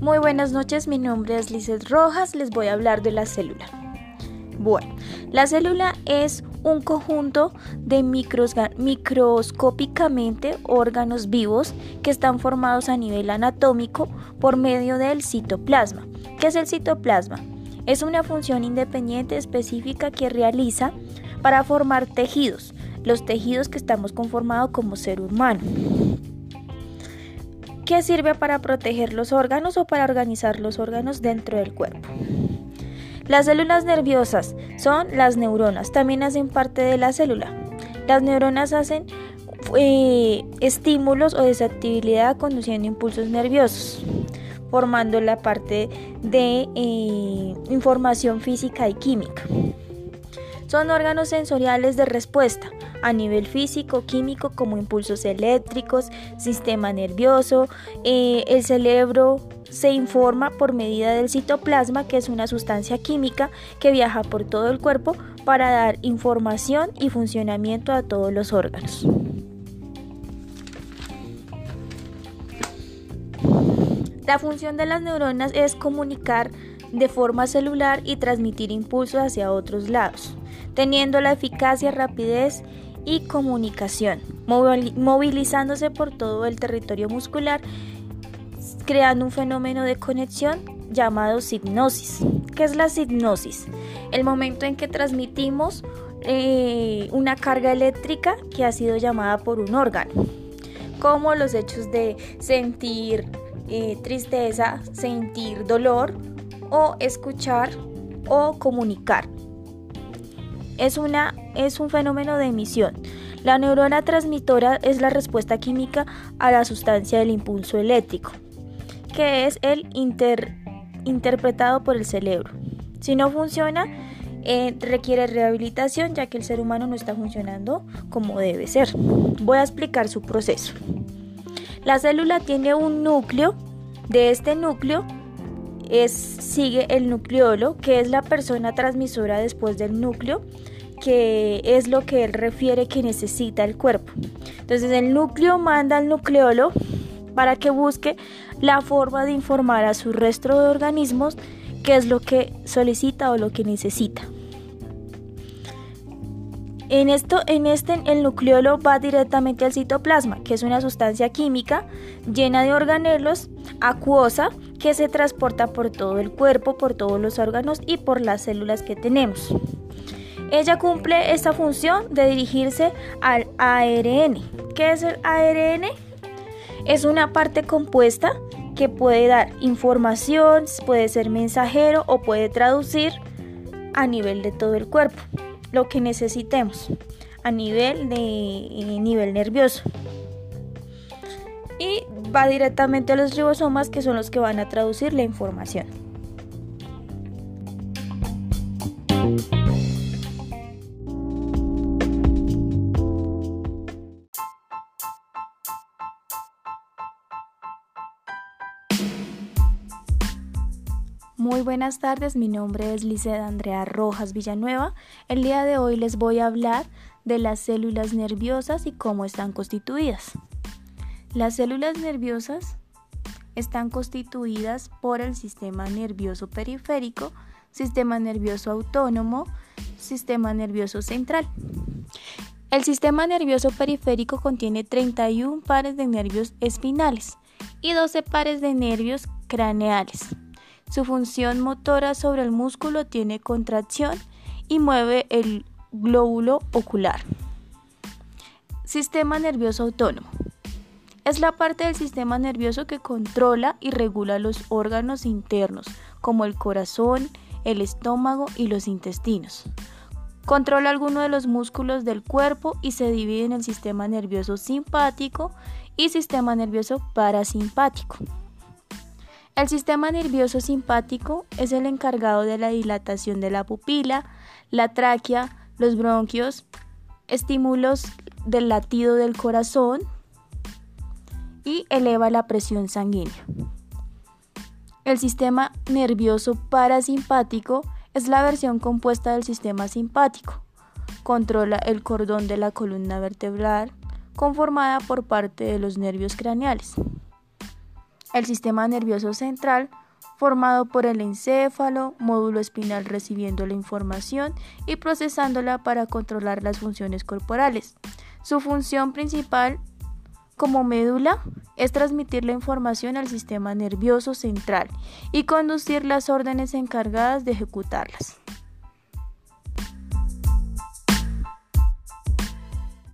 buenas noches, mi nombre es Lizeth Rojas, les voy a hablar de la célula. Bueno, la célula es un conjunto de microscópicamente órganos vivos que están formados a nivel anatómico por medio del citoplasma. ¿Qué es el citoplasma? Es una función independiente específica que realiza para formar tejidos, los tejidos que estamos conformados como ser humano. ¿Qué sirve para proteger los órganos o para organizar los órganos dentro del cuerpo. Las células nerviosas son las neuronas, también hacen parte de la célula. Las neuronas hacen eh, estímulos o desactividad conduciendo impulsos nerviosos, formando la parte de eh, información física y química. Son órganos sensoriales de respuesta a nivel físico, químico, como impulsos eléctricos, sistema nervioso, eh, el cerebro se informa por medida del citoplasma, que es una sustancia química que viaja por todo el cuerpo para dar información y funcionamiento a todos los órganos. La función de las neuronas es comunicar de forma celular y transmitir impulsos hacia otros lados, teniendo la eficacia, rapidez y comunicación, movilizándose por todo el territorio muscular, creando un fenómeno de conexión llamado hipnosis. ¿Qué es la hipnosis? El momento en que transmitimos eh, una carga eléctrica que ha sido llamada por un órgano, como los hechos de sentir eh, tristeza, sentir dolor o escuchar o comunicar es, una, es un fenómeno de emisión. La neurona transmisora es la respuesta química a la sustancia del impulso eléctrico, que es el interpretado por el cerebro. Si no funciona, eh, requiere rehabilitación ya que el ser humano no está funcionando como debe ser. Voy a explicar su proceso. La célula tiene un núcleo. De este núcleo es, sigue el nucleolo, que es la persona transmisora después del núcleo, que es lo que él refiere que necesita el cuerpo. Entonces el núcleo manda al nucleolo para que busque la forma de informar a su resto de organismos qué es lo que solicita o lo que necesita. En esto, en este, el nucleolo va directamente al citoplasma, que es una sustancia química llena de organelos, acuosa, que se transporta por todo el cuerpo, por todos los órganos y por las células que tenemos. Ella cumple esta función de dirigirse al ARN. ¿Qué es el ARN? Es una parte compuesta que puede dar información, puede ser mensajero o puede traducir a nivel de todo el cuerpo lo que necesitemos a nivel de eh, nivel nervioso va directamente a los ribosomas que son los que van a traducir la información. Muy buenas tardes, mi nombre es Liceda Andrea Rojas Villanueva. El día de hoy les voy a hablar de las células nerviosas y cómo están constituidas. Las células nerviosas están constituidas por el sistema nervioso periférico, sistema nervioso autónomo, sistema nervioso central. El sistema nervioso periférico contiene 31 pares de nervios espinales y 12 pares de nervios craneales. Su función motora sobre el músculo tiene contracción y mueve el glóbulo ocular. Sistema nervioso autónomo. Es la parte del sistema nervioso que controla y regula los órganos internos, como el corazón, el estómago y los intestinos. Controla algunos de los músculos del cuerpo y se divide en el sistema nervioso simpático y sistema nervioso parasimpático. El sistema nervioso simpático es el encargado de la dilatación de la pupila, la tráquea, los bronquios, estímulos del latido del corazón y eleva la presión sanguínea. El sistema nervioso parasimpático es la versión compuesta del sistema simpático. Controla el cordón de la columna vertebral conformada por parte de los nervios craneales. El sistema nervioso central formado por el encéfalo, módulo espinal recibiendo la información y procesándola para controlar las funciones corporales. Su función principal como médula es transmitir la información al sistema nervioso central y conducir las órdenes encargadas de ejecutarlas.